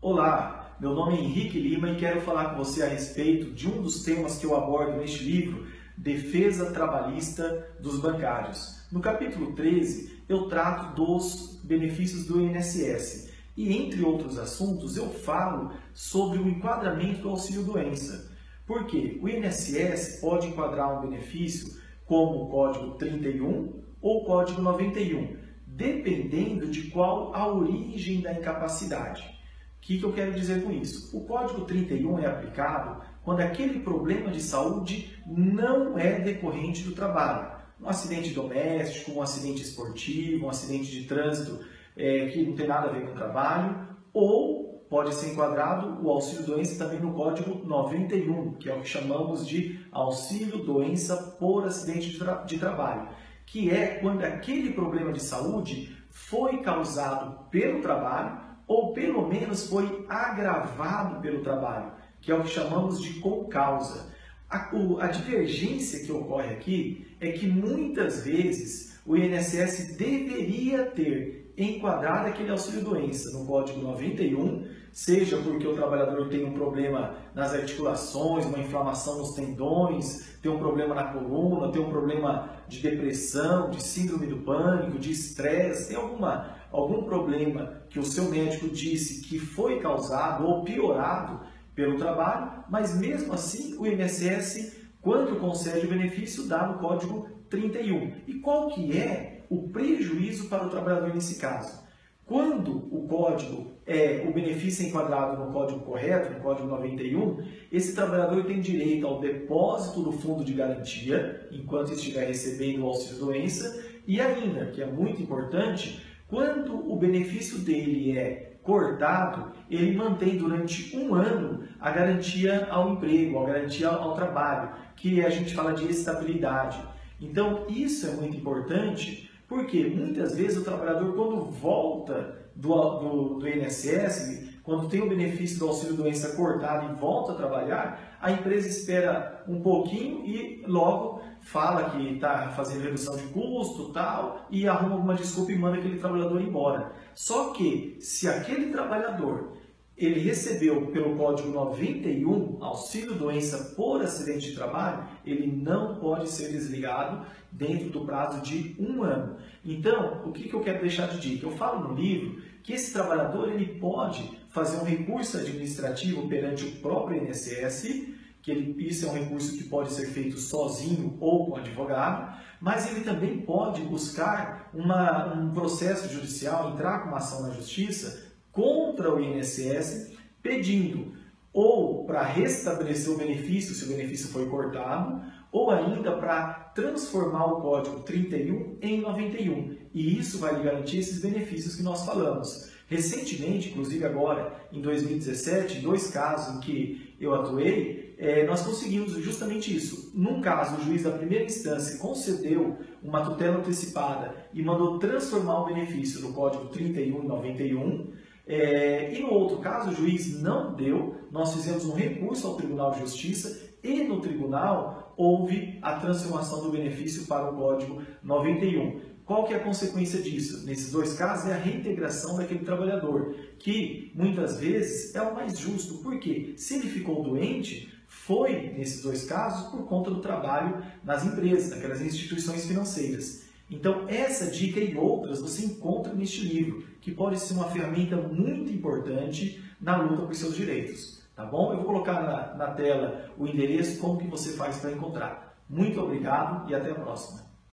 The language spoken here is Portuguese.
Olá, meu nome é Henrique Lima e quero falar com você a respeito de um dos temas que eu abordo neste livro, Defesa Trabalhista dos Bancários. No capítulo 13, eu trato dos benefícios do INSS e, entre outros assuntos, eu falo sobre o enquadramento do auxílio-doença. Porque o INSS pode enquadrar um benefício como o Código 31 ou o Código 91, dependendo de qual a origem da incapacidade. O que, que eu quero dizer com isso? O Código 31 é aplicado quando aquele problema de saúde não é decorrente do trabalho. Um acidente doméstico, um acidente esportivo, um acidente de trânsito é, que não tem nada a ver com o trabalho, ou pode ser enquadrado o auxílio doença também no Código 91, que é o que chamamos de auxílio doença por acidente de, tra de trabalho, que é quando aquele problema de saúde foi causado pelo trabalho ou pelo menos foi agravado pelo trabalho, que é o que chamamos de concausa. A, a divergência que ocorre aqui é que muitas vezes o INSS deveria ter enquadrado aquele auxílio-doença no Código 91, seja porque o trabalhador tem um problema nas articulações, uma inflamação nos tendões, tem um problema na coluna, tem um problema de depressão, de síndrome do pânico, de estresse, tem alguma algum problema que o seu médico disse que foi causado ou piorado pelo trabalho, mas mesmo assim o INSS, quando concede o benefício, dá no Código 31. E qual que é o prejuízo para o trabalhador nesse caso? Quando o código é o benefício é enquadrado no código correto, no código 91, esse trabalhador tem direito ao depósito do fundo de garantia enquanto estiver recebendo o auxílio doença e ainda, que é muito importante, quando o benefício dele é cortado, ele mantém durante um ano a garantia ao emprego, a garantia ao trabalho, que a gente fala de estabilidade. Então, isso é muito importante, porque muitas vezes o trabalhador, quando volta do, do, do INSS, quando tem o benefício do auxílio-doença cortado e volta a trabalhar, a empresa espera um pouquinho e logo fala que está fazendo redução de custo tal, e arruma alguma desculpa e manda aquele trabalhador embora. Só que se aquele trabalhador ele recebeu pelo código 91 auxílio doença por acidente de trabalho, ele não pode ser desligado dentro do prazo de um ano. Então, o que, que eu quero deixar de dica? Eu falo no livro que esse trabalhador ele pode fazer um recurso administrativo perante o próprio INSS, que ele, isso é um recurso que pode ser feito sozinho ou com advogado, mas ele também pode buscar uma, um processo judicial, entrar com uma ação na justiça contra o INSS, pedindo ou para restabelecer o benefício, se o benefício foi cortado, ou ainda para transformar o código 31 em 91. E isso vai lhe garantir esses benefícios que nós falamos. Recentemente, inclusive agora, em 2017, dois casos em que eu atuei, é, nós conseguimos justamente isso. Num caso, o juiz da primeira instância concedeu uma tutela antecipada e mandou transformar o benefício do Código 31 e 91. É, e no outro caso, o juiz não deu, nós fizemos um recurso ao Tribunal de Justiça e no tribunal houve a transformação do benefício para o Código 91. Qual que é a consequência disso? Nesses dois casos é a reintegração daquele trabalhador, que muitas vezes é o mais justo. porque Se ele ficou doente, foi, nesses dois casos, por conta do trabalho nas empresas, naquelas instituições financeiras. Então, essa dica e outras você encontra neste livro, que pode ser uma ferramenta muito importante na luta por seus direitos. Tá bom? Eu vou colocar na, na tela o endereço, como que você faz para encontrar. Muito obrigado e até a próxima.